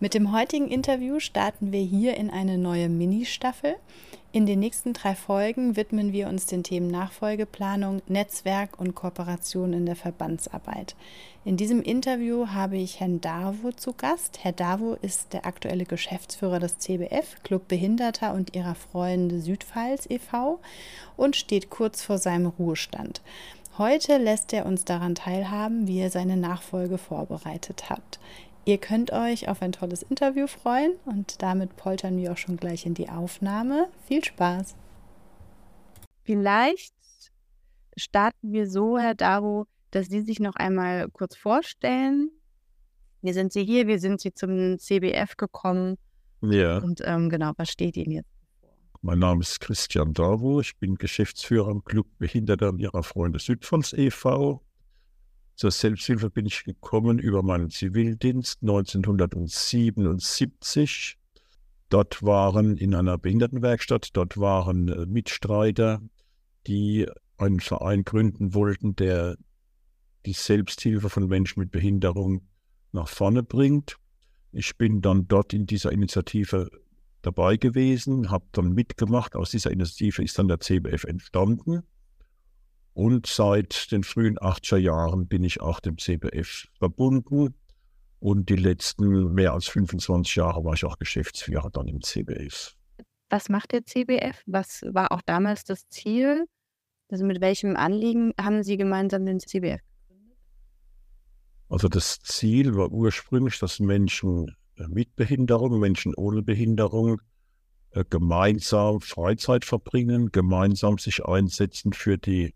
Mit dem heutigen Interview starten wir hier in eine neue Mini-Staffel. In den nächsten drei Folgen widmen wir uns den Themen Nachfolgeplanung, Netzwerk und Kooperation in der Verbandsarbeit. In diesem Interview habe ich Herrn Davo zu Gast. Herr Davo ist der aktuelle Geschäftsführer des CBF, Club Behinderter und ihrer Freunde Südpfalz e.V. und steht kurz vor seinem Ruhestand. Heute lässt er uns daran teilhaben, wie er seine Nachfolge vorbereitet hat. Ihr könnt euch auf ein tolles Interview freuen und damit poltern wir auch schon gleich in die Aufnahme. Viel Spaß! Vielleicht starten wir so, Herr Daro, dass Sie sich noch einmal kurz vorstellen. Wie sind Sie hier? Wie sind Sie zum CBF gekommen? Ja. Und ähm, genau, was steht Ihnen jetzt? Mein Name ist Christian Davo. Ich bin Geschäftsführer am Club Behinderte und ihrer Freunde Südfonds e.V. Zur Selbsthilfe bin ich gekommen über meinen Zivildienst 1977. Dort waren in einer Behindertenwerkstatt, dort waren äh, Mitstreiter, die einen Verein gründen wollten, der die Selbsthilfe von Menschen mit Behinderung nach vorne bringt. Ich bin dann dort in dieser Initiative dabei gewesen, habe dann mitgemacht. Aus dieser Initiative ist dann der CBF entstanden. Und seit den frühen 80er Jahren bin ich auch dem CBF verbunden. Und die letzten mehr als 25 Jahre war ich auch Geschäftsführer dann im CBF. Was macht der CBF? Was war auch damals das Ziel? Also mit welchem Anliegen haben Sie gemeinsam den CBF gegründet? Also das Ziel war ursprünglich, dass Menschen mit Behinderung, Menschen ohne Behinderung äh, gemeinsam Freizeit verbringen, gemeinsam sich einsetzen für die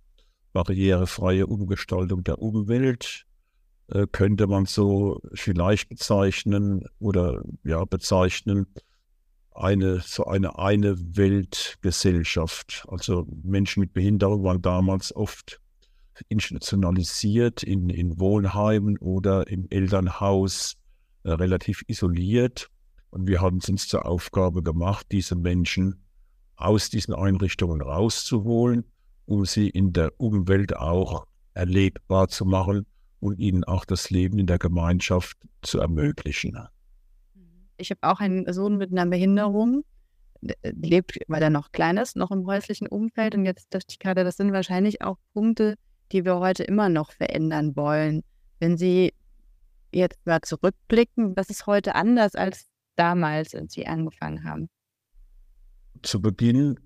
barrierefreie Umgestaltung der Umwelt, äh, könnte man so vielleicht bezeichnen oder ja bezeichnen, eine so eine eine Weltgesellschaft. Also Menschen mit Behinderung waren damals oft institutionalisiert in, in Wohnheimen oder im Elternhaus äh, relativ isoliert. Und wir haben es uns zur Aufgabe gemacht, diese Menschen aus diesen Einrichtungen rauszuholen um sie in der Umwelt auch erlebbar zu machen und ihnen auch das Leben in der Gemeinschaft zu ermöglichen. Ich habe auch einen Sohn mit einer Behinderung, äh, lebt, weil er noch klein ist, noch im häuslichen Umfeld. Und jetzt dachte ich gerade, das sind wahrscheinlich auch Punkte, die wir heute immer noch verändern wollen. Wenn Sie jetzt mal zurückblicken, was ist heute anders als damals, als Sie angefangen haben? Zu Beginn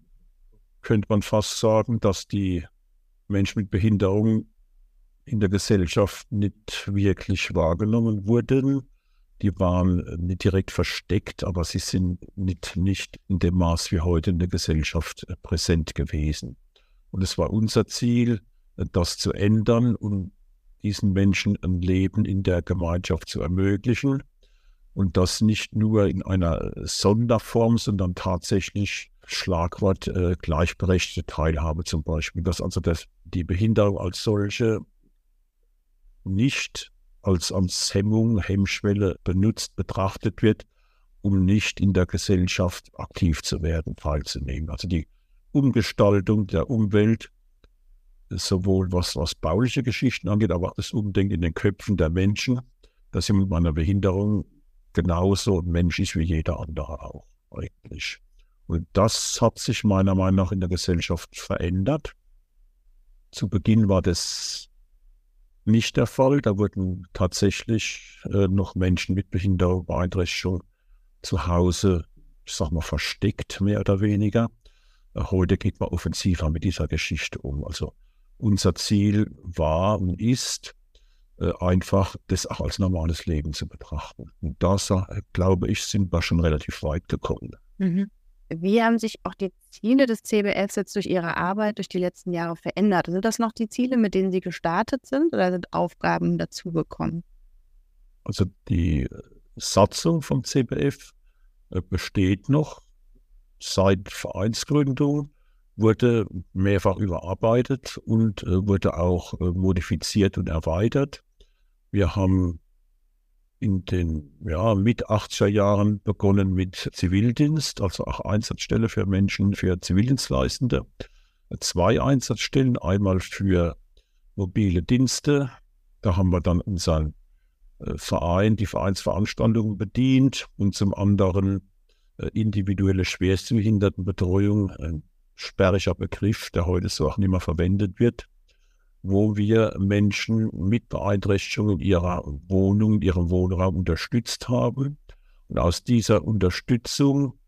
könnte man fast sagen, dass die Menschen mit Behinderung in der Gesellschaft nicht wirklich wahrgenommen wurden. Die waren nicht direkt versteckt, aber sie sind nicht, nicht in dem Maß wie heute in der Gesellschaft präsent gewesen. Und es war unser Ziel, das zu ändern und diesen Menschen ein Leben in der Gemeinschaft zu ermöglichen. Und das nicht nur in einer Sonderform, sondern tatsächlich Schlagwort äh, gleichberechtigte Teilhabe zum Beispiel, dass also das, die Behinderung als solche nicht als, als Hemmung, Hemmschwelle benutzt, betrachtet wird, um nicht in der Gesellschaft aktiv zu werden, teilzunehmen. Also die Umgestaltung der Umwelt, sowohl was, was bauliche Geschichten angeht, aber auch das Umdenken in den Köpfen der Menschen, dass jemand mit einer Behinderung genauso ein Mensch ist wie jeder andere auch eigentlich. Und das hat sich meiner Meinung nach in der Gesellschaft verändert. Zu Beginn war das nicht der Fall. Da wurden tatsächlich äh, noch Menschen mit Behinderung, Beeinträchtigung zu Hause, ich sag mal, versteckt, mehr oder weniger. Äh, heute geht man offensiver mit dieser Geschichte um. Also unser Ziel war und ist, äh, einfach das auch als normales Leben zu betrachten. Und da, glaube ich, sind wir schon relativ weit gekommen. Mhm. Wie haben sich auch die Ziele des CBFs jetzt durch Ihre Arbeit durch die letzten Jahre verändert? Sind das noch die Ziele, mit denen Sie gestartet sind oder sind Aufgaben dazugekommen? Also die Satzung vom CBF äh, besteht noch seit Vereinsgründung, wurde mehrfach überarbeitet und äh, wurde auch äh, modifiziert und erweitert. Wir haben in den ja, mit 80er Jahren begonnen mit Zivildienst, also auch Einsatzstelle für Menschen, für Zivildienstleistende. Zwei Einsatzstellen, einmal für mobile Dienste. Da haben wir dann unseren äh, Verein, die Vereinsveranstaltungen bedient und zum anderen äh, individuelle Schwerstbehindertenbetreuung, ein sperriger Begriff, der heute so auch nicht mehr verwendet wird wo wir Menschen mit Beeinträchtigungen in ihrer Wohnung, ihrem Wohnraum unterstützt haben. Und aus dieser Unterstützung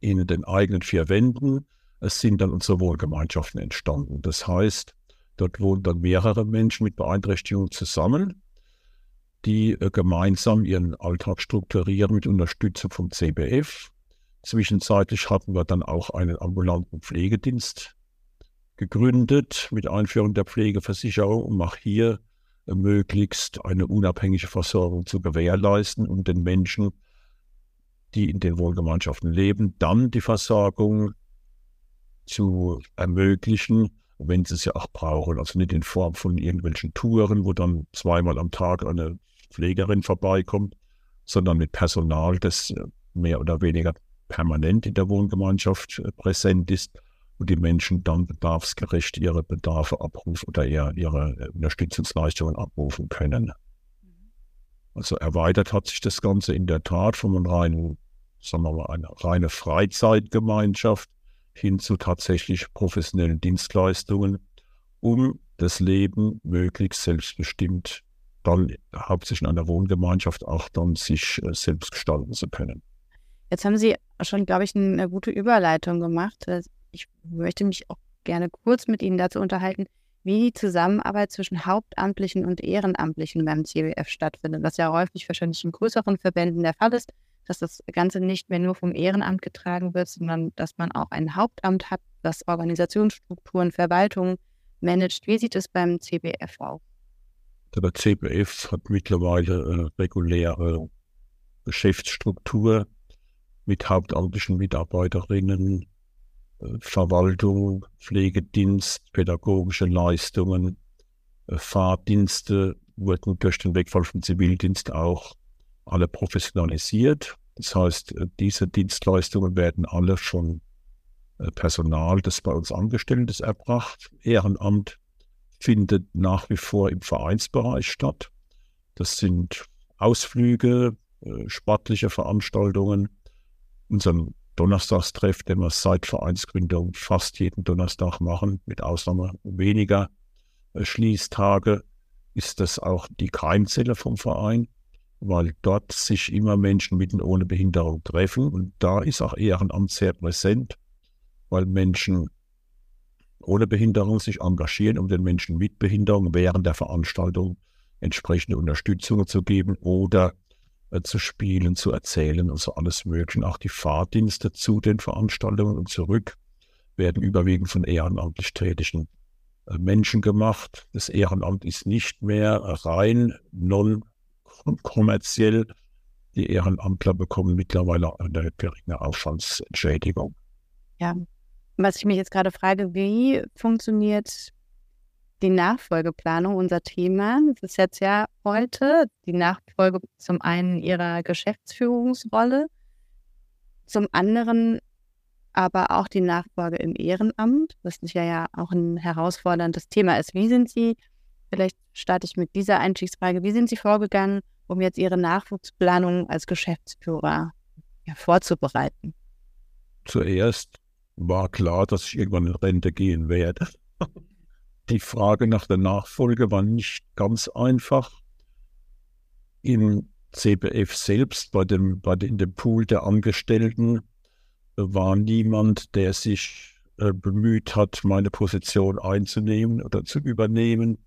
in den eigenen vier Wänden es sind dann unsere Wohngemeinschaften entstanden. Das heißt, dort wohnen dann mehrere Menschen mit Beeinträchtigungen zusammen, die äh, gemeinsam ihren Alltag strukturieren mit Unterstützung vom CBF. Zwischenzeitlich hatten wir dann auch einen ambulanten Pflegedienst gegründet mit Einführung der Pflegeversicherung, um auch hier äh, möglichst eine unabhängige Versorgung zu gewährleisten und den Menschen, die in den Wohngemeinschaften leben, dann die Versorgung zu ermöglichen, wenn sie es ja auch brauchen. Also nicht in Form von irgendwelchen Touren, wo dann zweimal am Tag eine Pflegerin vorbeikommt, sondern mit Personal, das äh, mehr oder weniger permanent in der Wohngemeinschaft äh, präsent ist und die Menschen dann bedarfsgerecht ihre Bedarfe abrufen oder ihre, ihre Unterstützungsleistungen abrufen können. Also erweitert hat sich das Ganze in der Tat von einem reinen, sagen wir mal, eine reine Freizeitgemeinschaft hin zu tatsächlich professionellen Dienstleistungen, um das Leben möglichst selbstbestimmt dann hauptsächlich in einer Wohngemeinschaft auch dann sich äh, selbst gestalten zu können. Jetzt haben Sie schon, glaube ich, eine gute Überleitung gemacht ich möchte mich auch gerne kurz mit Ihnen dazu unterhalten, wie die Zusammenarbeit zwischen Hauptamtlichen und Ehrenamtlichen beim CBF stattfindet, was ja häufig wahrscheinlich in größeren Verbänden der Fall ist, dass das Ganze nicht mehr nur vom Ehrenamt getragen wird, sondern dass man auch ein Hauptamt hat, das Organisationsstrukturen, Verwaltung managt. Wie sieht es beim CBF aus? Der CBF hat mittlerweile eine reguläre Geschäftsstruktur mit hauptamtlichen Mitarbeiterinnen, Verwaltung, Pflegedienst, pädagogische Leistungen, äh, Fahrdienste wurden durch den Wegfall vom Zivildienst auch alle professionalisiert. Das heißt, äh, diese Dienstleistungen werden alle äh, Personal, das bei uns angestellt ist, erbracht. Ehrenamt findet nach wie vor im Vereinsbereich statt. Das sind Ausflüge, sportliche Veranstaltungen. Unseren Donnerstagstreff, den wir seit Vereinsgründung fast jeden Donnerstag machen, mit Ausnahme weniger Schließtage, ist das auch die Keimzelle vom Verein, weil dort sich immer Menschen mit und ohne Behinderung treffen. Und da ist auch Ehrenamt sehr präsent, weil Menschen ohne Behinderung sich engagieren, um den Menschen mit Behinderung während der Veranstaltung entsprechende Unterstützung zu geben oder äh, zu spielen, zu erzählen und so alles Mögliche. Auch die Fahrdienste zu den Veranstaltungen und zurück werden überwiegend von ehrenamtlich tätigen äh, Menschen gemacht. Das Ehrenamt ist nicht mehr rein non-kommerziell. Die Ehrenamtler bekommen mittlerweile eine geringe Aufwandsentschädigung. Ja, was ich mich jetzt gerade frage, wie funktioniert die Nachfolgeplanung unser Thema. Das ist jetzt ja heute die Nachfolge zum einen ihrer Geschäftsführungsrolle, zum anderen aber auch die Nachfolge im Ehrenamt, was sicher ja auch ein herausforderndes Thema ist. Wie sind Sie, vielleicht starte ich mit dieser Einstiegsfrage, wie sind Sie vorgegangen, um jetzt Ihre Nachwuchsplanung als Geschäftsführer ja, vorzubereiten? Zuerst war klar, dass ich irgendwann in Rente gehen werde. Die Frage nach der Nachfolge war nicht ganz einfach. Im CBF selbst, bei dem, bei in dem Pool der Angestellten, war niemand, der sich äh, bemüht hat, meine Position einzunehmen oder zu übernehmen.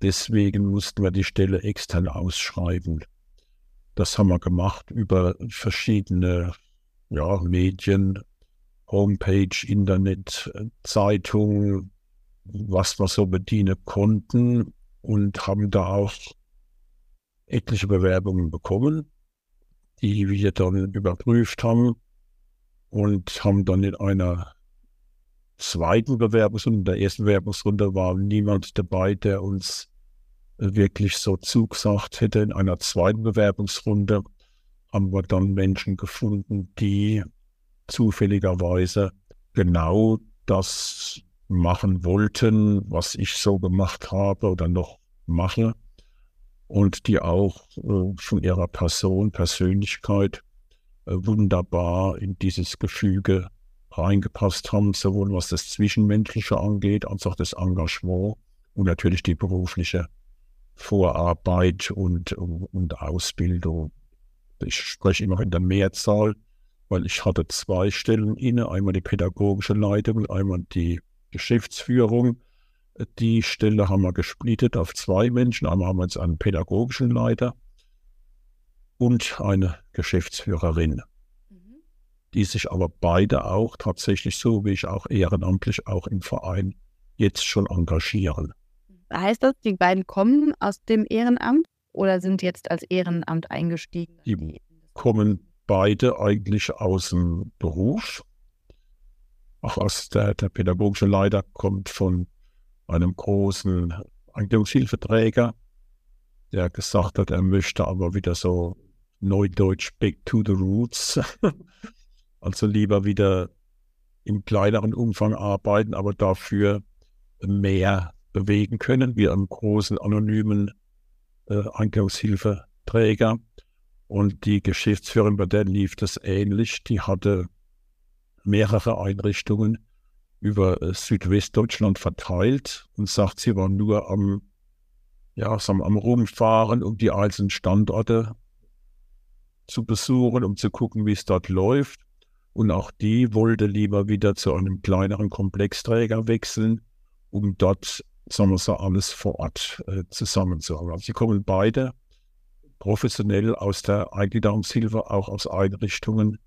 Deswegen mussten wir die Stelle extern ausschreiben. Das haben wir gemacht über verschiedene ja, Medien, Homepage, Internet, äh, Zeitungen, was wir so bedienen konnten und haben da auch etliche Bewerbungen bekommen. die wir dann überprüft haben und haben dann in einer zweiten Bewerbungsrunde, in der ersten Bewerbungsrunde war niemand dabei, der uns wirklich so zugesagt hätte. In einer zweiten Bewerbungsrunde haben wir dann Menschen gefunden, die zufälligerweise genau das machen wollten, was ich so gemacht habe oder noch mache und die auch äh, von ihrer Person, Persönlichkeit äh, wunderbar in dieses Gefüge reingepasst haben, sowohl was das Zwischenmenschliche angeht, als auch das Engagement und natürlich die berufliche Vorarbeit und, und Ausbildung. Ich spreche immer in der Mehrzahl, weil ich hatte zwei Stellen inne, einmal die pädagogische Leitung und einmal die Geschäftsführung. Die Stelle haben wir gesplittet auf zwei Menschen. Einmal haben wir jetzt einen pädagogischen Leiter und eine Geschäftsführerin, mhm. die sich aber beide auch tatsächlich so wie ich auch ehrenamtlich auch im Verein jetzt schon engagieren. Heißt das, die beiden kommen aus dem Ehrenamt oder sind jetzt als Ehrenamt eingestiegen? Die kommen beide eigentlich aus dem Beruf. Auch aus der, der pädagogische Leiter kommt von einem großen Eingliederungshilfeträger, der gesagt hat, er möchte aber wieder so neudeutsch back to the roots. also lieber wieder im kleineren Umfang arbeiten, aber dafür mehr bewegen können, wie einem großen anonymen äh, Eingliederungshilfeträger. Und die Geschäftsführerin, bei der lief das ähnlich. Die hatte mehrere Einrichtungen über äh, Südwestdeutschland verteilt und sagt, sie war nur am, ja, am Rumfahren, um die einzelnen Standorte zu besuchen, um zu gucken, wie es dort läuft. Und auch die wollte lieber wieder zu einem kleineren Komplexträger wechseln, um dort, sagen wir so, alles vor Ort äh, zusammenzuhaben. Also sie kommen beide professionell aus der Eingliederungshilfe, auch aus Einrichtungen,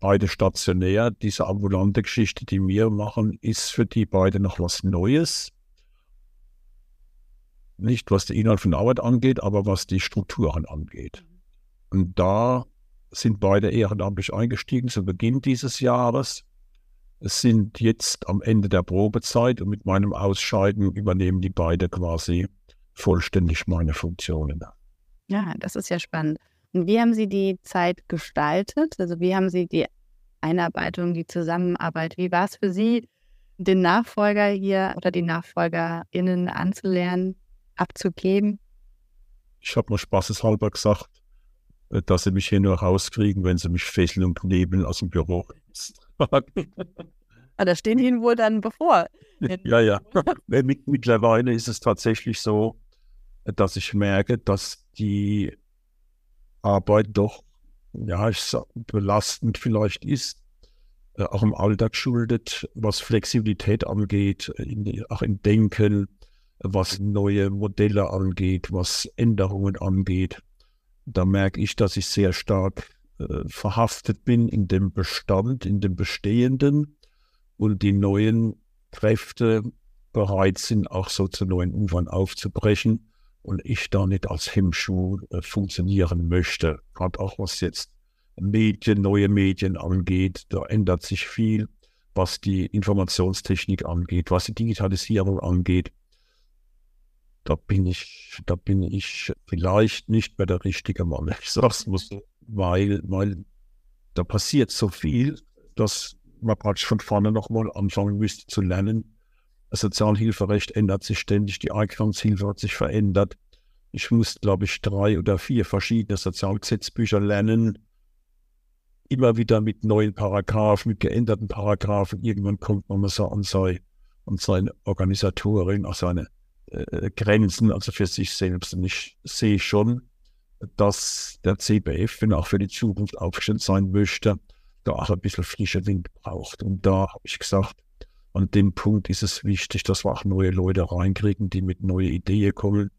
beide stationär. Diese ambulante Geschichte, die wir machen, ist für die beide noch was Neues. Nicht was den Inhalt von Arbeit angeht, aber was die Strukturen angeht. Und da sind beide ehrenamtlich eingestiegen zu Beginn dieses Jahres. Es sind jetzt am Ende der Probezeit und mit meinem Ausscheiden übernehmen die beide quasi vollständig meine Funktionen. Ja, das ist ja spannend. Und wie haben Sie die Zeit gestaltet? Also wie haben Sie die Einarbeitung, die Zusammenarbeit, wie war es für Sie, den Nachfolger hier oder die NachfolgerInnen anzulernen, abzugeben? Ich habe nur spaßeshalber gesagt, äh, dass sie mich hier nur rauskriegen, wenn sie mich fesseln und knebeln aus dem Büro. ah, da stehen Ihnen wohl dann bevor. ja, ja. Mittlerweile ist es tatsächlich so, dass ich merke, dass die Arbeit doch, ja, ich sag, belastend vielleicht ist, äh, auch im Alltag schuldet, was Flexibilität angeht, in, auch im Denken, was neue Modelle angeht, was Änderungen angeht. Da merke ich, dass ich sehr stark äh, verhaftet bin in dem Bestand, in dem Bestehenden und die neuen Kräfte bereit sind, auch so zu neuen Ufern aufzubrechen und ich da nicht als Hemmschuh äh, funktionieren möchte. Gerade auch was jetzt Medien, neue Medien angeht, da ändert sich viel, was die Informationstechnik angeht, was die Digitalisierung angeht. Da bin ich, da bin ich vielleicht nicht mehr der richtige Mann. Ich sag's so, weil, weil da passiert so viel, dass man praktisch von vorne nochmal anfangen müsste zu lernen das Sozialhilferecht ändert sich ständig, die Einkommenshilfe hat sich verändert. Ich muss, glaube ich, drei oder vier verschiedene Sozialgesetzbücher lernen. Immer wieder mit neuen Paragraphen, mit geänderten Paragraphen. Irgendwann kommt man so an, sei, an seine Organisatorin, an seine äh, Grenzen, also für sich selbst. Und ich sehe schon, dass der CBF, wenn er auch für die Zukunft aufgestellt sein möchte, da auch ein bisschen frischer Wind braucht. Und da habe ich gesagt, an dem Punkt ist es wichtig, dass wir auch neue Leute reinkriegen, die mit neuen Ideen kommen,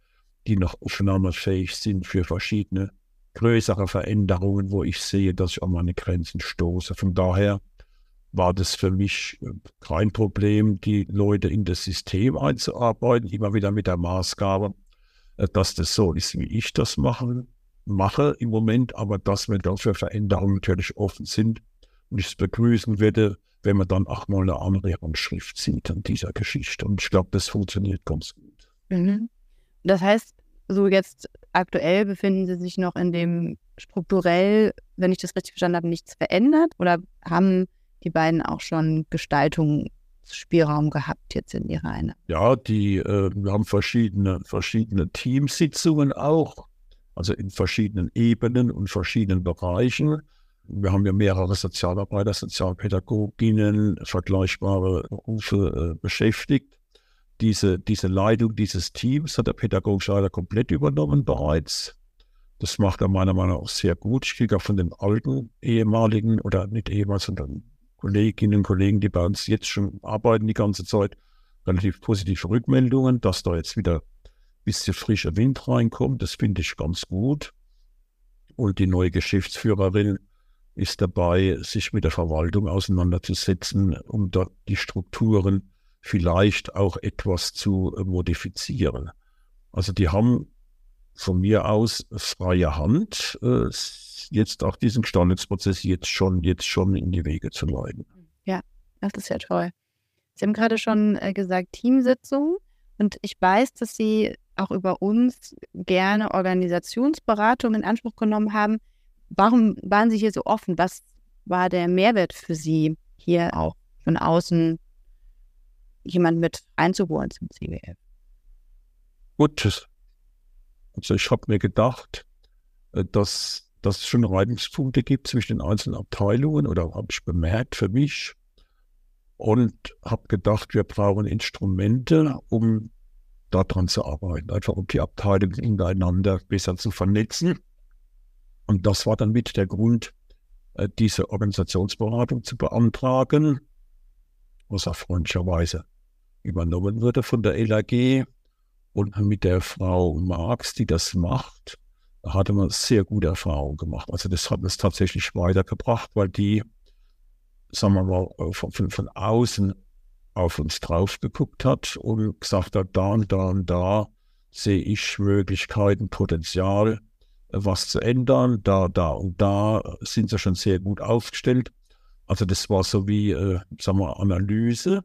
die noch aufnahmefähig sind für verschiedene größere Veränderungen, wo ich sehe, dass ich an meine Grenzen stoße. Von daher war das für mich äh, kein Problem, die Leute in das System einzuarbeiten, immer wieder mit der Maßgabe, äh, dass das so ist, wie ich das machen mache im Moment, aber dass wir dafür Veränderungen natürlich offen sind und ich es begrüßen würde, wenn man dann auch mal eine andere Handschrift sieht an dieser Geschichte. Und ich glaube, das funktioniert ganz gut. Mhm. Das heißt, so jetzt aktuell befinden Sie sich noch in dem strukturell, wenn ich das richtig verstanden habe, nichts verändert? Oder haben die beiden auch schon Gestaltungsspielraum gehabt jetzt in ihrer Einheit? Ja, die, äh, wir haben verschiedene, verschiedene Teamsitzungen auch, also in verschiedenen Ebenen und verschiedenen Bereichen. Wir haben ja mehrere Sozialarbeiter, Sozialpädagoginnen, vergleichbare Berufe äh, beschäftigt. Diese, diese Leitung dieses Teams hat der pädagogische Leiter komplett übernommen bereits. Das macht er meiner Meinung nach auch sehr gut. Ich kriege auch von den alten ehemaligen oder nicht ehemals, sondern Kolleginnen und Kollegen, die bei uns jetzt schon arbeiten die ganze Zeit, relativ positive Rückmeldungen, dass da jetzt wieder ein bisschen frischer Wind reinkommt. Das finde ich ganz gut. Und die neue Geschäftsführerin ist dabei, sich mit der Verwaltung auseinanderzusetzen, um dort die Strukturen vielleicht auch etwas zu äh, modifizieren. Also die haben von mir aus freie Hand, äh, jetzt auch diesen Gestaltungsprozess jetzt schon, jetzt schon in die Wege zu leiten. Ja, das ist ja toll. Sie haben gerade schon äh, gesagt, Teamsitzung. Und ich weiß, dass Sie auch über uns gerne Organisationsberatung in Anspruch genommen haben. Warum waren Sie hier so offen? Was war der Mehrwert für Sie, hier auch von außen jemand mit einzuholen zum CWF? Gut, also ich habe mir gedacht, äh, dass, dass es schon Reibungspunkte gibt zwischen den einzelnen Abteilungen oder habe ich bemerkt für mich und habe gedacht, wir brauchen Instrumente, um daran zu arbeiten, einfach um die Abteilungen untereinander besser zu vernetzen und das war dann mit der Grund, äh, diese Organisationsberatung zu beantragen, was auch freundlicherweise übernommen wurde von der LAG. Und mit der Frau Marx, die das macht, hatte man sehr gute Erfahrungen gemacht. Also das hat uns tatsächlich weitergebracht, weil die, sagen wir mal, äh, von, von, von außen auf uns drauf geguckt hat und gesagt hat, da und da und da sehe ich Möglichkeiten, Potenzial, was zu ändern. Da, da und da sind sie schon sehr gut aufgestellt. Also das war so wie, äh, sagen wir, Analyse,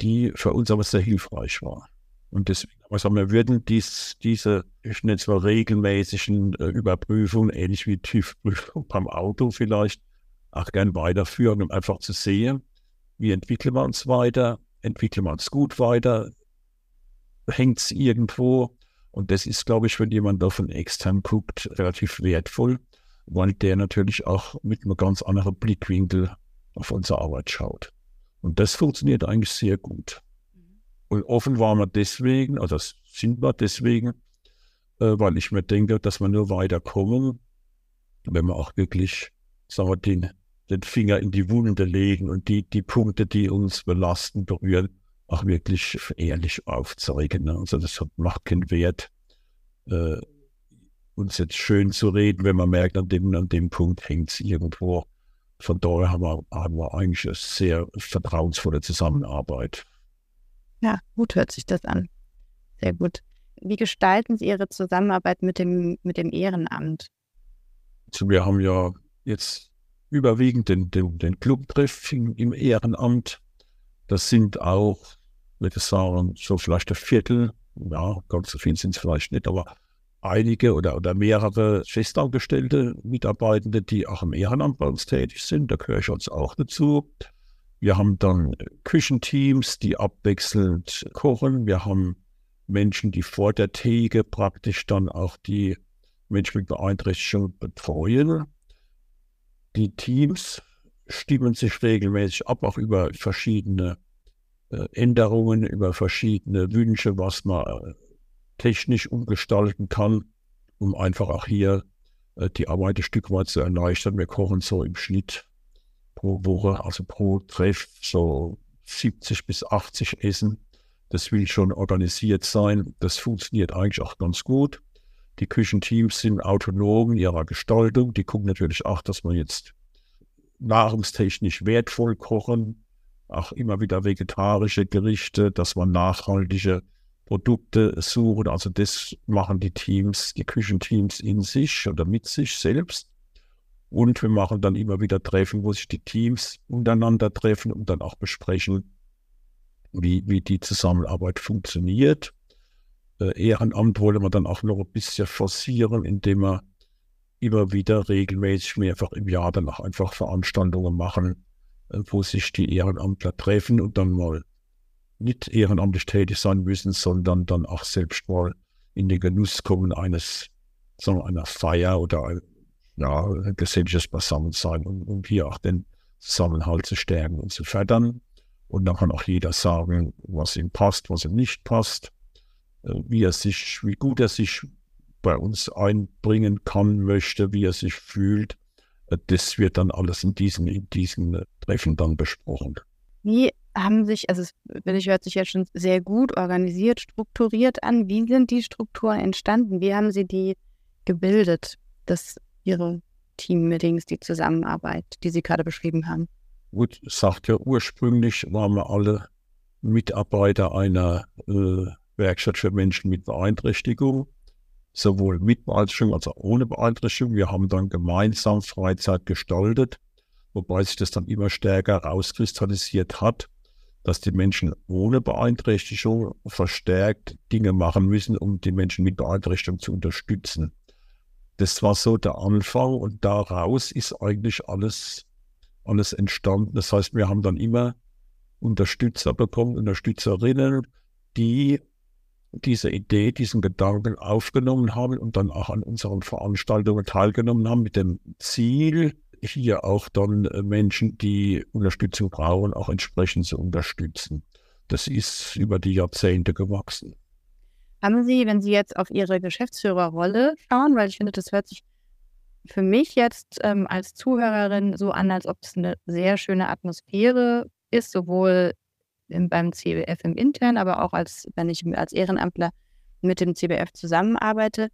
die für uns aber sehr hilfreich war. Und deswegen, also wir würden dies, diese, ich nenne es mal regelmäßigen äh, Überprüfungen, ähnlich wie TÜV-Prüfung beim Auto vielleicht, auch gern weiterführen, um einfach zu sehen, wie entwickeln wir uns weiter, entwickeln wir uns gut weiter, hängt es irgendwo, und das ist, glaube ich, wenn jemand da von extern guckt, relativ wertvoll, weil der natürlich auch mit einem ganz anderen Blickwinkel auf unsere Arbeit schaut. Und das funktioniert eigentlich sehr gut. Und offen waren wir deswegen, also sind wir deswegen, äh, weil ich mir denke, dass wir nur weiterkommen, wenn wir auch wirklich, sagen wir, den, den Finger in die Wunde legen und die, die Punkte, die uns belasten, berühren, auch wirklich ehrlich aufzeigen. Ne? Also das macht keinen Wert, äh, uns jetzt schön zu reden, wenn man merkt, an dem, an dem Punkt hängt es irgendwo. Von daher haben wir, haben wir eigentlich eine sehr vertrauensvolle Zusammenarbeit. Ja, gut hört sich das an. Sehr gut. Wie gestalten Sie Ihre Zusammenarbeit mit dem, mit dem Ehrenamt? Also wir haben ja jetzt überwiegend den, den, den Clubtreff im, im Ehrenamt. Das sind auch würde sagen, so vielleicht ein Viertel, ja, ganz so viel sind es vielleicht nicht, aber einige oder, oder mehrere festangestellte Mitarbeitende, die auch im Ehrenamt bei uns tätig sind. Da gehöre ich uns auch dazu. Wir haben dann Küchenteams, die abwechselnd kochen. Wir haben Menschen, die vor der Theke praktisch dann auch die Menschen mit Beeinträchtigung betreuen. Die Teams stimmen sich regelmäßig ab, auch über verschiedene Änderungen, über verschiedene Wünsche, was man äh, technisch umgestalten kann, um einfach auch hier äh, die Arbeit ein Stück weit zu erleichtern. Wir kochen so im Schnitt pro Woche, also pro Treff, so 70 bis 80 Essen. Das will schon organisiert sein. Das funktioniert eigentlich auch ganz gut. Die Küchenteams sind autonom in ihrer Gestaltung. Die gucken natürlich auch, dass man jetzt nahrungstechnisch wertvoll kochen, auch immer wieder vegetarische Gerichte, dass man nachhaltige, Produkte suchen. Also das machen die Teams, die Küchenteams in sich oder mit sich selbst. Und wir machen dann immer wieder Treffen, wo sich die Teams untereinander treffen und dann auch besprechen, wie, wie die Zusammenarbeit funktioniert. Äh, Ehrenamt wollen wir dann auch noch ein bisschen forcieren, indem wir immer wieder regelmäßig mehrfach im Jahr dann auch einfach Veranstaltungen machen, wo sich die Ehrenamtler treffen und dann mal nicht ehrenamtlich tätig sein müssen, sondern dann auch selbst mal in den Genuss kommen eines, sagen wir, einer Feier oder ja, ein geselliges Beisammensein und, um hier auch den Zusammenhalt zu stärken und zu fördern. Und dann kann auch jeder sagen, was ihm passt, was ihm nicht passt, äh, wie er sich, wie gut er sich bei uns einbringen kann, möchte, wie er sich fühlt. Das wird dann alles in diesen, in diesen Treffen dann besprochen. Wie haben sich, also es ich, hört sich jetzt schon sehr gut organisiert, strukturiert an. Wie sind die Strukturen entstanden? Wie haben Sie die gebildet, dass Ihre Team-Meetings, die Zusammenarbeit, die Sie gerade beschrieben haben? Gut, sagt ja, ursprünglich waren wir alle Mitarbeiter einer äh, Werkstatt für Menschen mit Beeinträchtigung, sowohl mit Beeinträchtigung als auch ohne Beeinträchtigung. Wir haben dann gemeinsam Freizeit gestaltet, wobei sich das dann immer stärker herauskristallisiert hat, dass die Menschen ohne Beeinträchtigung verstärkt Dinge machen müssen, um die Menschen mit Beeinträchtigung zu unterstützen. Das war so der Anfang und daraus ist eigentlich alles, alles entstanden. Das heißt, wir haben dann immer Unterstützer bekommen, Unterstützerinnen, die diese Idee, diesen Gedanken aufgenommen haben und dann auch an unseren Veranstaltungen teilgenommen haben mit dem Ziel, hier auch dann äh, Menschen, die Unterstützung brauchen, auch entsprechend zu unterstützen. Das ist über die Jahrzehnte gewachsen. Haben Sie, wenn Sie jetzt auf Ihre Geschäftsführerrolle schauen, weil ich finde, das hört sich für mich jetzt ähm, als Zuhörerin so an, als ob es eine sehr schöne Atmosphäre ist, sowohl beim CBF im Intern, aber auch als wenn ich als Ehrenamtler mit dem CBF zusammenarbeite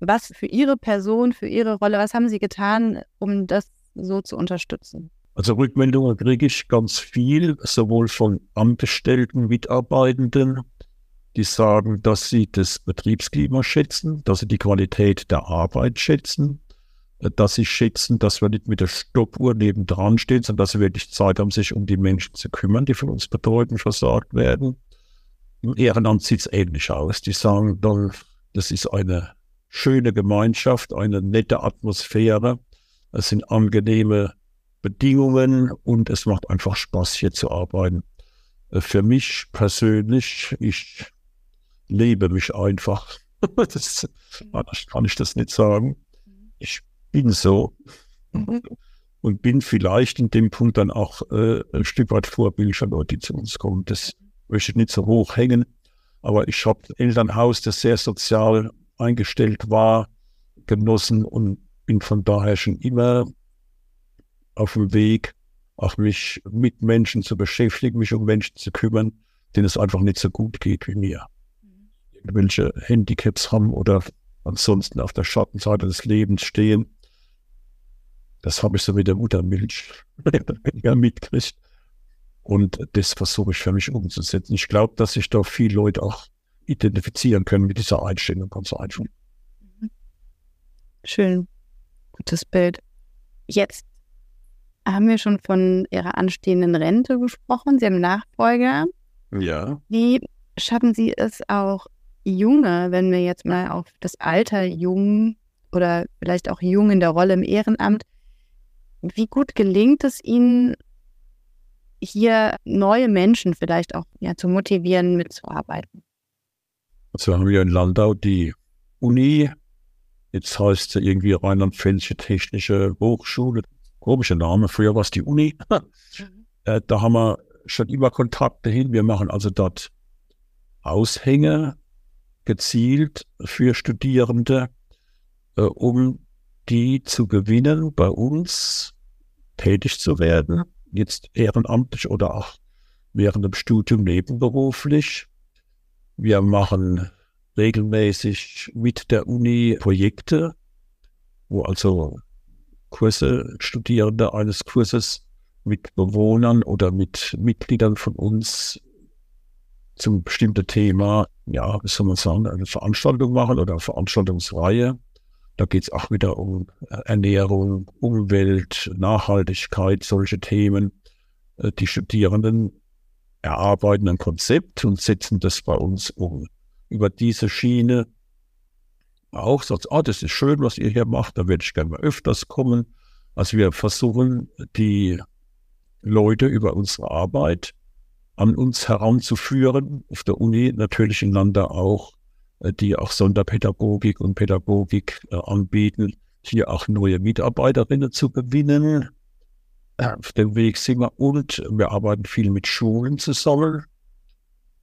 was für Ihre Person, für Ihre Rolle, was haben Sie getan, um das so zu unterstützen? Also Rückmeldungen kriege ich ganz viel, sowohl von angestellten Mitarbeitenden, die sagen, dass sie das Betriebsklima schätzen, dass sie die Qualität der Arbeit schätzen, dass sie schätzen, dass wir nicht mit der Stoppuhr nebendran stehen, sondern dass sie wirklich Zeit haben, sich um die Menschen zu kümmern, die von uns betreut und versorgt werden. Im Ehrenamt sieht es ähnlich aus. Die sagen dann, das ist eine schöne Gemeinschaft, eine nette Atmosphäre. Es sind angenehme Bedingungen und es macht einfach Spaß, hier zu arbeiten. Äh, für mich persönlich, ich lebe mich einfach. das, anders kann ich das nicht sagen. Ich bin so mhm. und bin vielleicht in dem Punkt dann auch äh, ein Stück weit Vorbild für Leute, die zu uns kommen. Das möchte ich nicht so hoch hängen, aber ich habe ein Elternhaus, das sehr sozial eingestellt war, genossen und bin von daher schon immer auf dem Weg, auch mich mit Menschen zu beschäftigen, mich um Menschen zu kümmern, denen es einfach nicht so gut geht wie mir. Irgendwelche Handicaps haben oder ansonsten auf der Schattenseite des Lebens stehen. Das habe ich so mit der Muttermilch ja, mitgekriegt. Und das versuche ich für mich umzusetzen. Ich glaube, dass sich da viele Leute auch identifizieren können mit dieser Einstellung ganz einfach. Mhm. Schön, gutes Bild. Jetzt haben wir schon von Ihrer anstehenden Rente gesprochen. Sie haben Nachfolger. Ja. Wie schaffen Sie es auch Junge, wenn wir jetzt mal auf das Alter jung oder vielleicht auch jung in der Rolle im Ehrenamt, wie gut gelingt es Ihnen, hier neue Menschen vielleicht auch ja, zu motivieren, mitzuarbeiten? Also haben wir in Landau die Uni, jetzt heißt sie irgendwie Rheinland-Pfälzische Technische Hochschule, komischer Name, früher war es die Uni. Mhm. äh, da haben wir schon immer Kontakte hin. Wir machen also dort Aushänge gezielt für Studierende, äh, um die zu gewinnen, bei uns tätig zu werden, jetzt ehrenamtlich oder auch während dem Studium nebenberuflich. Wir machen regelmäßig mit der Uni Projekte, wo also Kurse, Studierende eines Kurses mit Bewohnern oder mit Mitgliedern von uns zum bestimmten Thema, ja, wie soll man sagen, eine Veranstaltung machen oder eine Veranstaltungsreihe. Da geht es auch wieder um Ernährung, Umwelt, Nachhaltigkeit, solche Themen. Äh, die Studierenden erarbeiten ein Konzept und setzen das bei uns um. Über diese Schiene auch sagt, ah, das ist schön, was ihr hier macht, da würde ich gerne mal öfters kommen. Also wir versuchen, die Leute über unsere Arbeit an uns heranzuführen, auf der Uni natürlich in Lande auch, äh, die auch Sonderpädagogik und Pädagogik äh, anbieten, hier auch neue Mitarbeiterinnen zu gewinnen. Äh, auf dem Weg sind wir und wir arbeiten viel mit Schulen zusammen,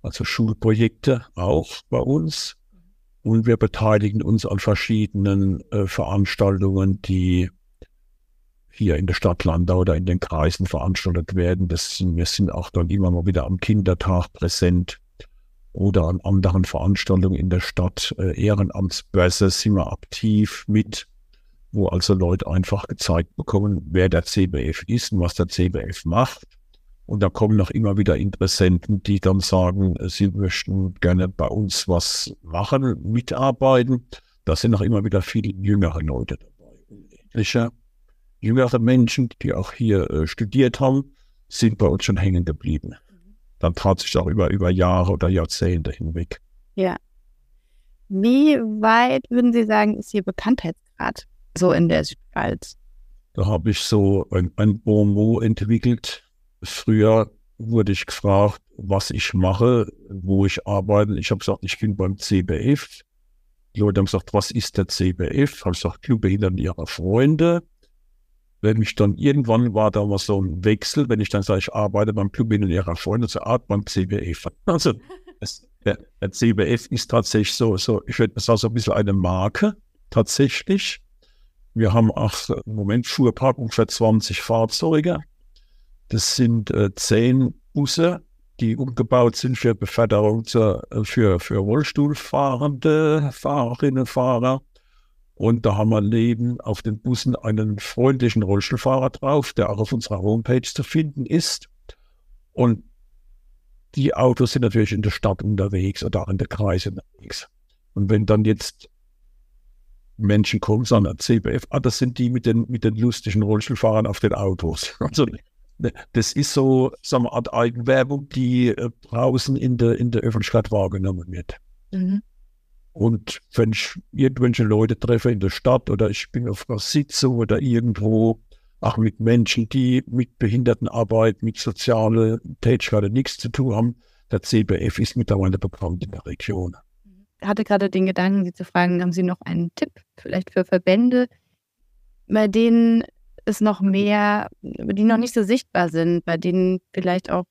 also Schulprojekte auch bei uns. Und wir beteiligen uns an verschiedenen äh, Veranstaltungen, die hier in der Stadt Landau oder in den Kreisen veranstaltet werden. Das, wir sind auch dann immer mal wieder am Kindertag präsent oder an anderen Veranstaltungen in der Stadt. Äh, Ehrenamtsbörse sind wir aktiv mit, wo also Leute einfach gezeigt bekommen, wer der CBF ist und was der CBF macht. Und da kommen noch immer wieder Interessenten, die dann sagen, sie möchten gerne bei uns was machen, mitarbeiten. Da sind noch immer wieder viele jüngere Leute dabei. Jüngere Menschen, die auch hier äh, studiert haben, sind bei uns schon hängen geblieben. Dann tat sich auch über, über Jahre oder Jahrzehnte hinweg. Ja. Wie weit würden Sie sagen, ist Ihr Bekanntheitsgrad so in der Südpfalz? Da habe ich so ein, ein Bonmot entwickelt, Früher wurde ich gefragt, was ich mache, wo ich arbeite. Ich habe gesagt, ich bin beim CBF. Die Leute haben gesagt, was ist der CBF? Habe ich gesagt, Clubbehindern ihrer Freunde. Wenn mich dann irgendwann war da mal so ein Wechsel, wenn ich dann sage, ich arbeite beim Clubbehindern ihrer Freunde, so Art beim CBF. Also es, der, der, CBF ist tatsächlich so, so ich würde sagen, so ein bisschen eine Marke, tatsächlich. Wir haben auch im Moment Fuhrpark ungefähr 20 Fahrzeuge. Das sind äh, zehn Busse, die umgebaut sind für Beförderung zur, äh, für, für Rollstuhlfahrende Fahrerinnen Fahrer. Und da haben wir neben auf den Bussen einen freundlichen Rollstuhlfahrer drauf, der auch auf unserer Homepage zu finden ist. Und die Autos sind natürlich in der Stadt unterwegs oder in der Kreise unterwegs. Und wenn dann jetzt Menschen kommen, sagen, CBF, ah, das sind die mit den, mit den lustigen Rollstuhlfahrern auf den Autos. Also Ne, das ist so, so eine Art Eigenwerbung, die äh, draußen in der, in der Öffentlichkeit wahrgenommen wird. Mhm. Und wenn ich irgendwelche Leute treffe in der Stadt oder ich bin auf einer Sitzung oder irgendwo, auch mit Menschen, die mit Behindertenarbeit, mit sozialer Tätigkeit nichts zu tun haben, der CBF ist mittlerweile bekannt in der Region. Ich hatte gerade den Gedanken, Sie zu fragen, haben Sie noch einen Tipp vielleicht für Verbände, bei denen es noch mehr, die noch nicht so sichtbar sind, bei denen vielleicht auch,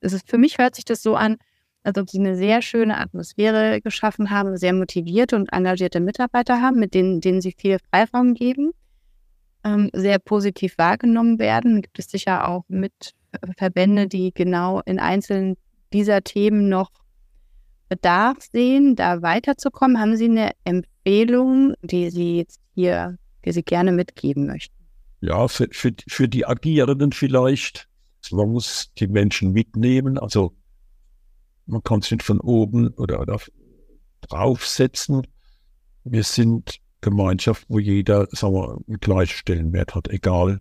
es ist, für mich hört sich das so an, als ob sie eine sehr schöne Atmosphäre geschaffen haben, sehr motivierte und engagierte Mitarbeiter haben, mit denen, denen sie viel Freiraum geben, ähm, sehr positiv wahrgenommen werden. Gibt es sicher auch mit Verbände, die genau in einzelnen dieser Themen noch Bedarf sehen, da weiterzukommen. Haben Sie eine Empfehlung, die Sie jetzt hier, die Sie gerne mitgeben möchten? ja, für, für, für die Agierenden vielleicht. Man muss die Menschen mitnehmen. Also man kann es nicht von oben oder, oder draufsetzen. Wir sind Gemeinschaft, wo jeder sagen wir, einen gleichen Stellenwert hat, egal,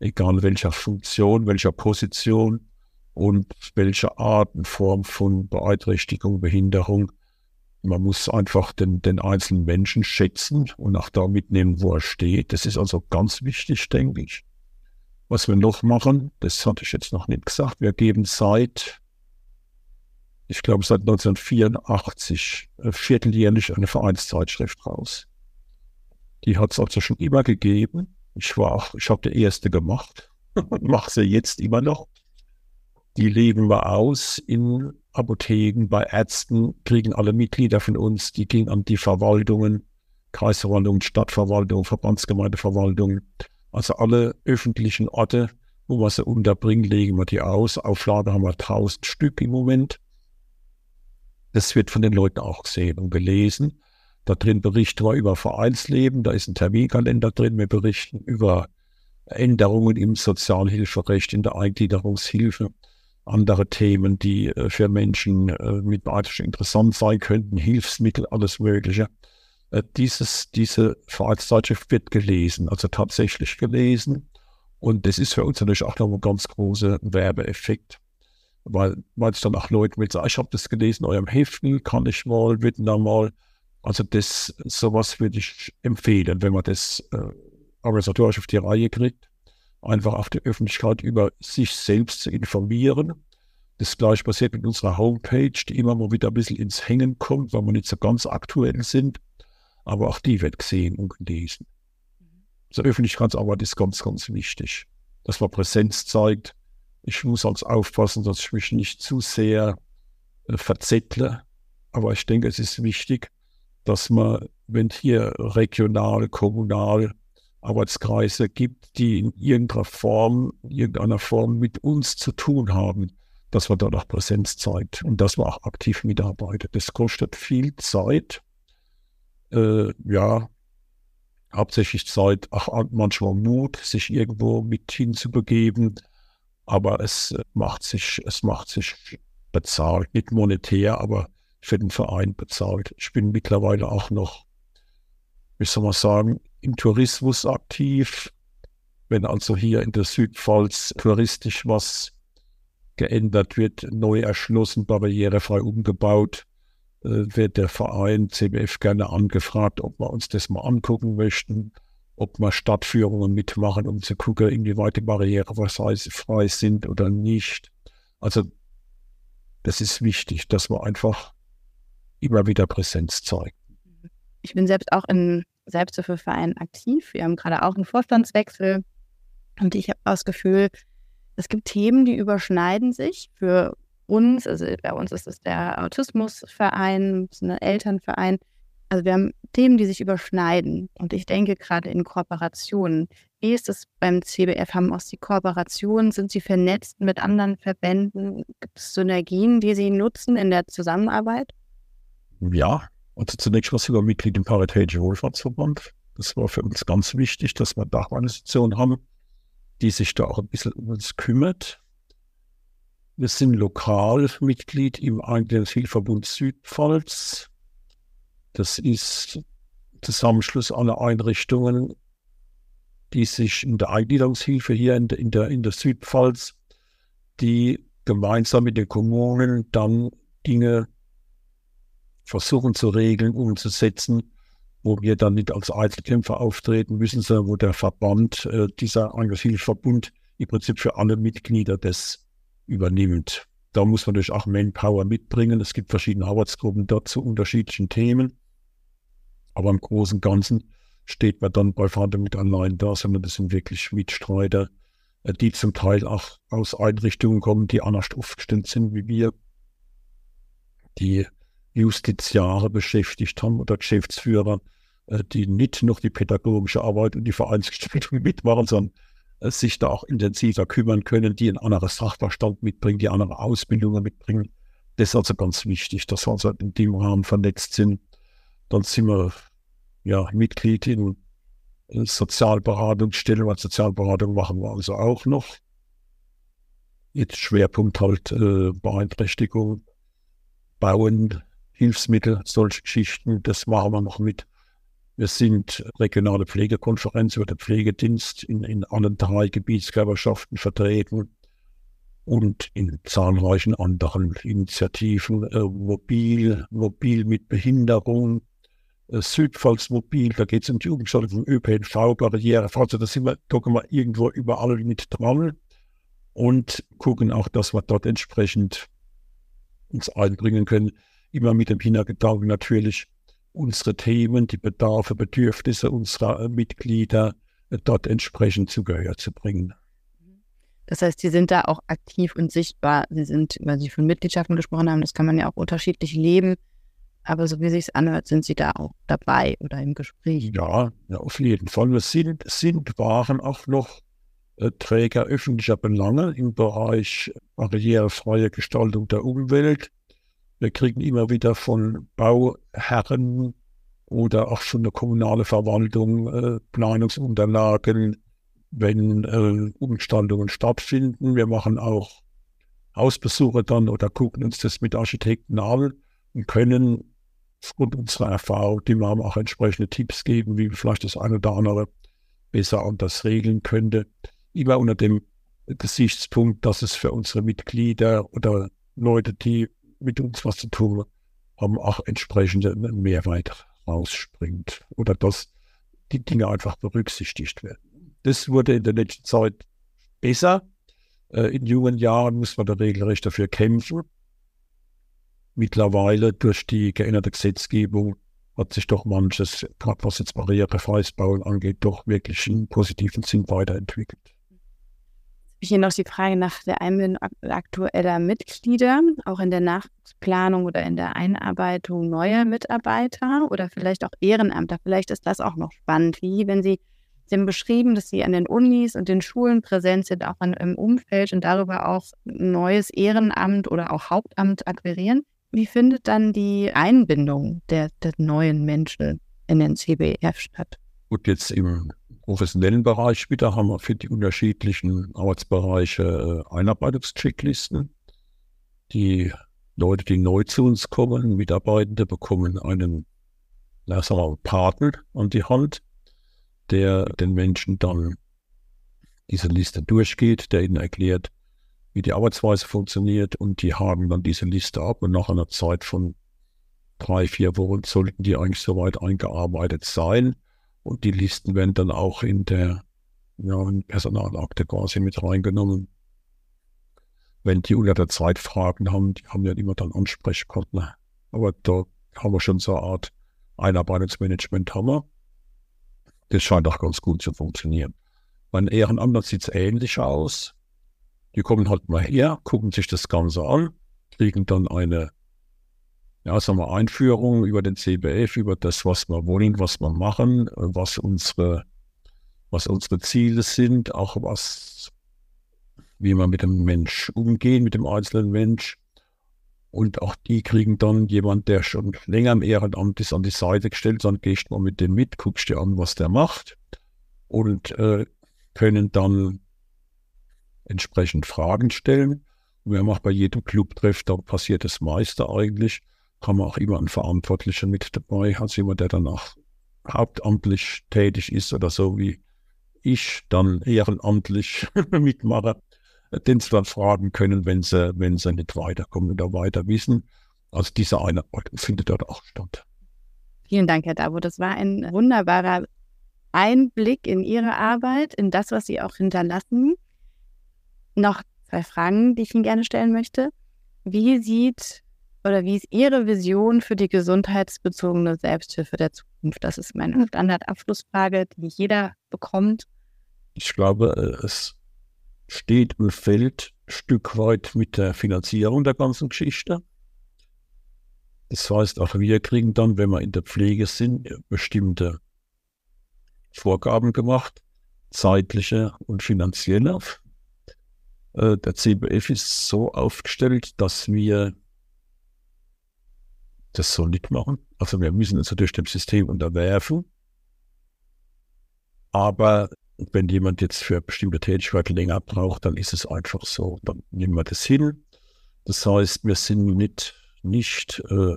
egal welcher Funktion, welcher Position und welcher Art und Form von Beeinträchtigung, Behinderung man muss einfach den, den einzelnen Menschen schätzen und auch da mitnehmen, wo er steht. Das ist also ganz wichtig, denke ich. Was wir noch machen, das hatte ich jetzt noch nicht gesagt, wir geben seit, ich glaube seit 1984, äh, vierteljährlich eine Vereinszeitschrift raus. Die hat es also schon immer gegeben. Ich war auch, ich habe die erste gemacht und mache sie jetzt immer noch. Die leben wir aus in Apotheken, bei Ärzten, kriegen alle Mitglieder von uns, die gehen an die Verwaltungen, Kreisverwaltung, Stadtverwaltung, Verbandsgemeindeverwaltung, also alle öffentlichen Orte, wo wir sie unterbringen, legen wir die aus. Auflage haben wir 1000 Stück im Moment. Das wird von den Leuten auch gesehen und gelesen. Da drin berichten wir über Vereinsleben, da ist ein Terminkalender drin. Wir berichten über Änderungen im Sozialhilferecht, in der Eingliederungshilfe. andere Themen, die äh, für Menschen äh, mit Beeinträchtigung interessant sein könnten, Hilfsmittel, alles Mögliche. Äh, dieses, diese Vereinszeitschrift wird gelesen, also tatsächlich gelesen. Und das ist für uns natürlich auch noch ein ganz großer Werbeeffekt. Weil, weil es dann auch Leute mit sagen, ich habe das gelesen, eurem Heften, kann ich mal, wird da mal. Also das, sowas würde ich empfehlen, wenn man das äh, organisatorisch auf die Reihe kriegt einfach auch die Öffentlichkeit über sich selbst zu informieren. Das gleiche passiert mit unserer Homepage, die immer mal wieder ein bisschen ins Hängen kommt, weil wir nicht so ganz aktuell sind. Aber auch die wird gesehen und gelesen. Also Öffentlichkeitsarbeit ist ganz, ganz wichtig, dass man Präsenz zeigt. Ich muss also aufpassen, dass ich mich nicht zu sehr äh, verzettle. Aber ich denke, es ist wichtig, dass man, wenn hier regional, kommunal Arbeitskreise gibt, die in irgendeiner Form, irgendeiner Form mit uns zu tun haben, dass man dort auch Präsenz zeigt und dass man auch aktiv mitarbeitet. Das kostet viel Zeit. Äh, ja, hauptsächlich Zeit, auch manchmal Mut, sich irgendwo mit hinzubegeben. Aber es macht sich, es macht sich bezahlt, nicht monetär, aber für den Verein bezahlt. Ich bin mittlerweile auch noch, wie soll man sagen, im Tourismus aktiv. Wenn also hier in der Südpfalz touristisch was geändert wird, neu erschlossen, barrierefrei umgebaut, äh, wird der Verein CBF gerne angefragt, ob wir uns das mal angucken möchten, ob wir Stadtführungen mitmachen, um zu gucken, inwieweit die barrierefrei sind oder nicht. Also das ist wichtig, dass man einfach immer wieder Präsenz zeigt. Ich bin selbst auch in Selbsthilfeverein aktiv. Wir haben gerade auch einen Vorstandswechsel und ich habe das Gefühl, es gibt Themen, die überschneiden sich für uns. Also bei uns ist es der Autismusverein, ein Elternverein. Also wir haben Themen, die sich überschneiden. Und ich denke gerade in Kooperationen. Wie ist es beim CBF? Haben auch die Kooperationen? Sind sie vernetzt mit anderen Verbänden? Gibt es Synergien, die sie nutzen in der Zusammenarbeit? Ja, und zunächst war sogar Mitglied im Paritätischen Wohlfahrtsverband. Das war für uns ganz wichtig, dass wir da eine Institution haben, die sich da auch ein bisschen um uns kümmert. Wir sind lokal Mitglied im Eingliederungshilfeverbund Südpfalz. Das ist Zusammenschluss aller Einrichtungen, die sich in der Eingliederungshilfe hier in der, in der, in der Südpfalz, die gemeinsam mit den Kommunen dann Dinge versuchen zu regeln, umzusetzen, wo wir dann nicht als Einzelkämpfer auftreten müssen, sondern wo der Verband, äh, dieser Engagehilfsverbund, im Prinzip für alle Mitglieder das übernimmt. Da muss man natürlich auch Manpower mitbringen. Es gibt verschiedene Arbeitsgruppen dort zu unterschiedlichen Themen. Aber im Großen und Ganzen steht man dann bei Vater mit allein da, sondern das sind wirklich Mitstreiter, äh, die zum Teil auch aus Einrichtungen kommen, die anders aufgestellt sind wie wir, die Justiziare beschäftigt haben oder Geschäftsführer, äh, die nicht noch die pädagogische Arbeit und die Vereinsgestaltung mitmachen, sondern äh, sich da auch intensiver kümmern können, die ein anderes Sachverstand mitbringen, die andere Ausbildungen mitbringen. Das ist also ganz wichtig, dass wir also in dem Rahmen vernetzt sind. Dann sind wir ja Mitglied in Sozialberatungsstellen, weil Sozialberatung machen wir also auch noch. Jetzt Schwerpunkt halt äh, Beeinträchtigung, Bauen, Hilfsmittel, solche Geschichten, das machen wir noch mit. Wir sind regionale Pflegekonferenz über den Pflegedienst in, in allen drei Gebietskörperschaften vertreten und in zahlreichen anderen Initiativen, äh, mobil, mobil mit Behinderung, äh, Südpfalz mobil, da geht es um die Umgestaltung von ÖPNV, Barriere, also da sind wir, gucken wir irgendwo überall mit dran und gucken auch, dass wir dort entsprechend uns einbringen können immer mit dem Hintergedanken natürlich, unsere Themen, die Bedarfe, Bedürfnisse unserer äh, Mitglieder äh, dort entsprechend zu Gehör zu bringen. Das heißt, Sie sind da auch aktiv und sichtbar. Sie sind, weil Sie von Mitgliedschaften gesprochen haben, das kann man ja auch unterschiedlich leben. Aber so wie sich anhört, sind Sie da auch dabei oder im Gespräch. Ja, ja auf jeden Fall. Wir sind, sind waren auch noch äh, Träger öffentlicher Belange im Bereich barrierefreie Gestaltung der Umwelt. Wir kriegen immer wieder von Bauherren oder auch von der kommunalen Verwaltung äh, Planungsunterlagen, wenn äh, Umgestaltungen stattfinden. Wir machen auch Hausbesuche dann oder gucken uns das mit Architekten an und können aufgrund unserer Erfahrung, die wir haben, auch entsprechende Tipps geben, wie vielleicht das eine oder andere besser anders regeln könnte. Immer unter dem Gesichtspunkt, dass es für unsere Mitglieder oder Leute, die mit uns was zu tun haben, auch entsprechende Mehrwert rausspringt oder dass die Dinge einfach berücksichtigt werden. Das wurde in der letzten Zeit besser. Äh, in jungen Jahren muss man da regelrecht dafür kämpfen. Mittlerweile durch die geänderte Gesetzgebung hat sich doch manches, gerade was jetzt barrierefreies Bauen angeht, doch wirklich im positiven Sinn weiterentwickelt. Ich hier noch die Frage nach der Einbindung aktueller Mitglieder, auch in der Nachplanung oder in der Einarbeitung neuer Mitarbeiter oder vielleicht auch Ehrenamter. Vielleicht ist das auch noch spannend, wie wenn Sie Sie haben beschrieben, dass Sie an den Unis und den Schulen präsent sind, auch an, im Umfeld und darüber auch neues Ehrenamt oder auch Hauptamt akquirieren. Wie findet dann die Einbindung der, der neuen Menschen in den CBF statt? Gut, jetzt im professionellen Bereich wieder haben wir für die unterschiedlichen Arbeitsbereiche äh, Einarbeitungschecklisten. Die Leute, die neu zu uns kommen, Mitarbeitende, bekommen einen, mal, Paten an die Hand, der den Menschen dann diese Liste durchgeht, der ihnen erklärt, wie die Arbeitsweise funktioniert und die haken dann diese Liste ab und nach einer Zeit von drei, vier Wochen sollten die eigentlich soweit eingearbeitet sein und die Listen werden dann auch in der ja, in Personalakte quasi mit reingenommen. Wenn die unter der Zeit Fragen haben, die haben ja immer dann Ansprechpartner. Aber da haben wir schon so eine Art Einarbeitungsmanagement haben wir. Das scheint auch ganz gut zu funktionieren. Bei den Ehrenamtern sieht es ähnlich aus. Die kommen halt mal her, gucken sich das Ganze an, kriegen dann eine ja, sagen wir, Einführung über den CBF, über das, was wir wollen, was wir machen, was unsere, was unsere Ziele sind, auch was, wie wir mit dem Mensch umgehen, mit dem einzelnen Mensch. Und auch die kriegen dann jemand, der schon länger im Ehrenamt ist, an die Seite gestellt. Dann gehst du mal mit dem mit, guckst dir an, was der macht und äh, können dann entsprechend Fragen stellen. Und wir haben auch bei jedem Clubtreff, da passiert das meiste eigentlich, haben wir auch immer einen Verantwortlichen mit dabei, also jemand, der danach hauptamtlich tätig ist oder so wie ich dann ehrenamtlich mitmache den sie dann fragen können, wenn sie, wenn sie nicht weiterkommen oder weiter wissen. Also diese Einarbeitung findet dort auch statt. Vielen Dank, Herr Davo. Das war ein wunderbarer Einblick in Ihre Arbeit, in das, was Sie auch hinterlassen. Noch zwei Fragen, die ich Ihnen gerne stellen möchte. Wie sieht oder wie ist Ihre Vision für die gesundheitsbezogene Selbsthilfe der Zukunft? Das ist meine Standardabschlussfrage, die jeder bekommt. Ich glaube, es steht und fällt ein Stück weit mit der Finanzierung der ganzen Geschichte. Das heißt, auch wir kriegen dann, wenn wir in der Pflege sind, bestimmte Vorgaben gemacht, zeitliche und finanzielle. Äh, der CBF ist so aufgestellt, dass wir das so nicht machen. Also wir müssen uns natürlich dem System unterwerfen. Aber wenn jemand jetzt für bestimmte Tätigkeiten länger braucht, dann ist es einfach so. Dann nehmen wir das hin. Das heißt, wir sind nicht, nicht äh,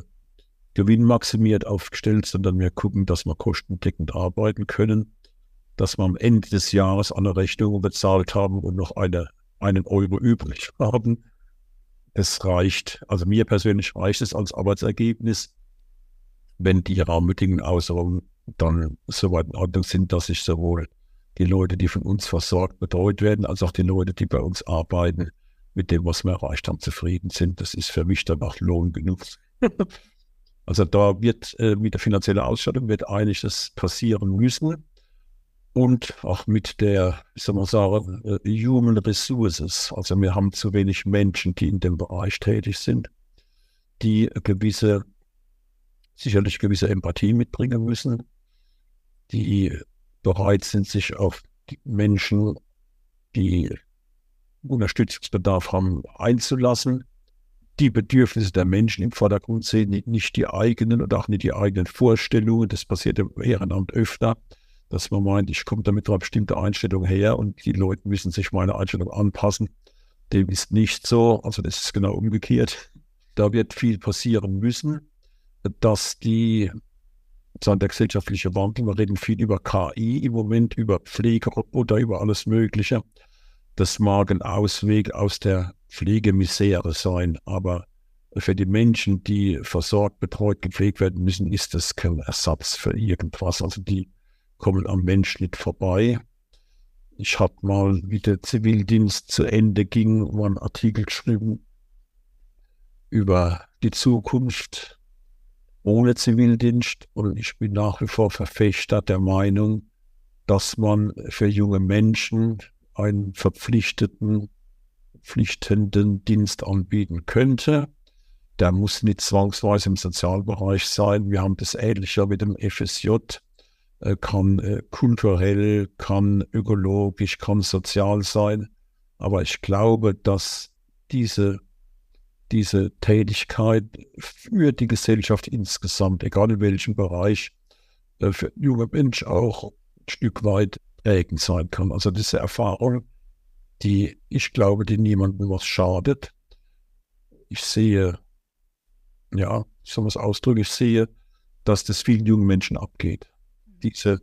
gewinnmaximiert aufgestellt, sondern wir gucken, dass wir kostendeckend arbeiten können, dass wir am Ende des Jahres alle Rechnungen bezahlt haben und noch eine, einen Euro übrig haben. Das reicht, also mir persönlich reicht es als Arbeitsergebnis, wenn die Rahmenbedingungen außenrum dann soweit in Ordnung sind, dass ich sowohl die Leute, die von uns versorgt, betreut werden, als auch die Leute, die bei uns arbeiten, mit dem, was wir erreicht haben, zufrieden sind. Das ist für mich dann auch Lohn genug. also da wird äh, mit der finanziellen Ausstattung wird einiges passieren müssen. Und auch mit der, ich soll mal sagen, äh, Human Resources. Also wir haben zu wenig Menschen, die in dem Bereich tätig sind, die gewisse, sicherlich gewisse Empathie mitbringen müssen, die bereit sind, sich auf die Menschen, die Unterstützungsbedarf haben, einzulassen, die Bedürfnisse der Menschen im Vordergrund sehen, nicht die eigenen und auch nicht die eigenen Vorstellungen. Das passiert im Ehrenamt öfter, dass man meint, ich komme damit eine bestimmte Einstellung her und die Leute müssen sich meine Einstellung anpassen. Dem ist nicht so, also das ist genau umgekehrt. Da wird viel passieren müssen, dass die sondern der gesellschaftliche Wandel, wir reden viel über KI im Moment, über Pflegeroboter, über alles Mögliche. Das mag ein Ausweg aus der Pflegemisere sein, aber für die Menschen, die versorgt, betreut, gepflegt werden müssen, ist das kein Ersatz für irgendwas. Also die kommen am Mensch nicht vorbei. Ich habe mal, wie der Zivildienst zu Ende ging, mal einen Artikel geschrieben über die Zukunft ohne Zivildienst. Und ich bin nach wie vor Verfechter der Meinung, dass man für junge Menschen einen verpflichteten, pflichtenden Dienst anbieten könnte. Der muss nicht zwangsweise im Sozialbereich sein. Wir haben das ähnlicher mit dem FSJ. Äh, kann äh, kulturell, kann ökologisch, kann sozial sein. Aber ich glaube, dass diese diese Tätigkeit für die Gesellschaft insgesamt, egal in welchem Bereich, äh, für junge Menschen auch ein Stück weit prägend sein kann. Also diese Erfahrung, die ich glaube, die niemandem was schadet. Ich sehe, ja, ich soll es ausdrücken, ich sehe, dass das vielen jungen Menschen abgeht. Diese,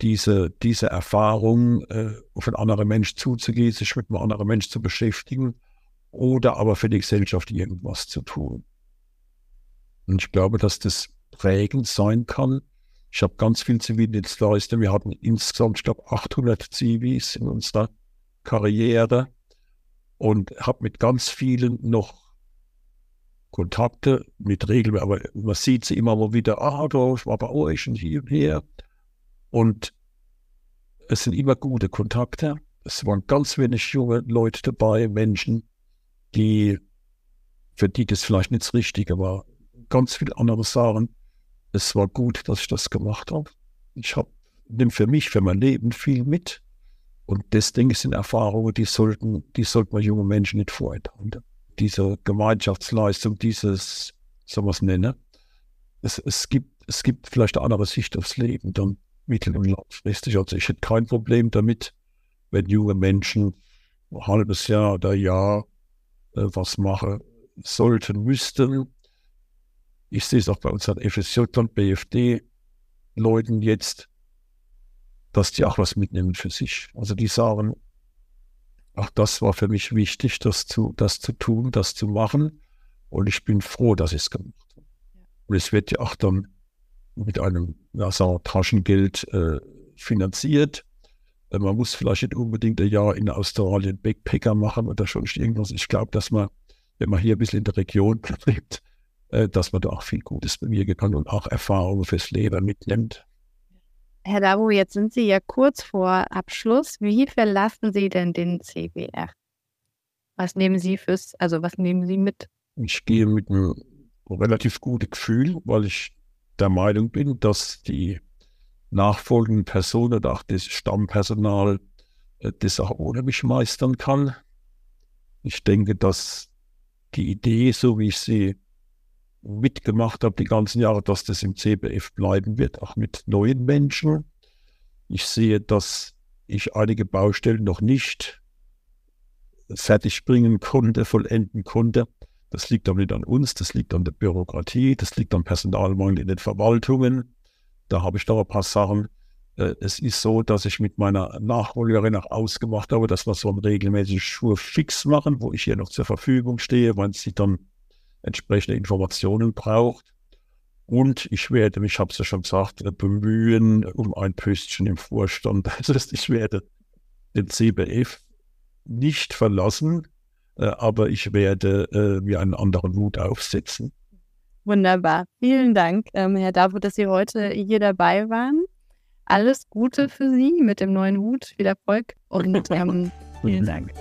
diese, diese Erfahrung, äh, auf einen anderen Mensch zuzugehen, sich mit einem anderen Mensch zu beschäftigen, oder aber für die Gesellschaft irgendwas zu tun. Und ich glaube, dass das prägend sein kann. Ich habe ganz viel Zivildienstleister. Wir hatten insgesamt, ich glaube, 800 Zivis in unserer Karriere und habe mit ganz vielen noch Kontakte mit Regeln, aber man sieht sie immer mal wieder, ah, da, ich war bei euch und hier und her. Und es sind immer gute Kontakte. Es waren ganz wenig junge Leute dabei, Menschen, die, für die das vielleicht nicht das Richtige war. Ganz viele andere sagen, es war gut, dass ich das gemacht habe. Ich habe, nehme für mich, für mein Leben viel mit. Und ich, sind Erfahrungen, die sollten, die sollten wir junge Menschen nicht vorenthalten. Diese Gemeinschaftsleistung, dieses, so was nenne. Es, es gibt, es gibt vielleicht eine andere Sicht aufs Leben, dann mittel- und langfristig. Also ich hätte kein Problem damit, wenn junge Menschen ein halbes Jahr oder Jahr äh, was machen sollten, müssten. Ich sehe es auch bei unseren FSJ und BFD-Leuten jetzt, dass die auch was mitnehmen für sich. Also die sagen, ach, das war für mich wichtig, das zu, das zu tun, das zu machen. Und ich bin froh, dass ich es gemacht habe. Und es wird ja auch dann mit einem ja, sagen Taschengeld äh, finanziert. Äh, man muss vielleicht nicht unbedingt ein Jahr in Australien Backpacker machen oder schon irgendwas. Ich glaube, dass man, wenn man hier ein bisschen in der Region lebt, äh, dass man da auch viel Gutes bewirken kann und auch Erfahrungen fürs Leben mitnimmt. Herr Dabo, jetzt sind Sie ja kurz vor Abschluss. Wie verlassen Sie denn den CBR? Was nehmen Sie fürs, also was nehmen Sie mit? Ich gehe mit einem relativ guten Gefühl, weil ich der Meinung bin, dass die nachfolgenden Personen auch das Stammpersonal äh, das auch ohne mich meistern kann. Ich denke, dass die Idee, so wie ich sie mitgemacht habe die ganzen Jahre, dass das im CBF bleiben wird, auch mit neuen Menschen. Ich sehe, dass ich einige Baustellen noch nicht fertig bringen konnte, vollenden konnte. Das liegt aber nicht an uns, das liegt an der Bürokratie, das liegt am Personalmangel in den Verwaltungen. Da habe ich da ein paar Sachen. Äh, es ist so, dass ich mit meiner Nachfolgerin auch ausgemacht habe, dass wir so einen regelmäßigen Schur fix machen, wo ich hier noch zur Verfügung stehe, wenn sie dann entsprechende Informationen braucht. Und ich werde mich, ich habe es ja schon gesagt, bemühen um ein Pöstchen im Vorstand. Das heißt, ich werde den CBF nicht verlassen, aber ich werde mir einen anderen Hut aufsetzen. Wunderbar. Vielen Dank, ähm, Herr Davo, dass Sie heute hier dabei waren. Alles Gute für Sie mit dem neuen Hut. Viel Erfolg und ähm, vielen Dank.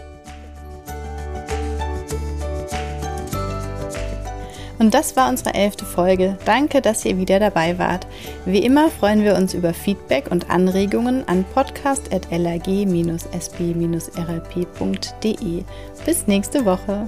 Und das war unsere elfte Folge. Danke, dass ihr wieder dabei wart. Wie immer freuen wir uns über Feedback und Anregungen an podcast.lag-sp-rlp.de. Bis nächste Woche.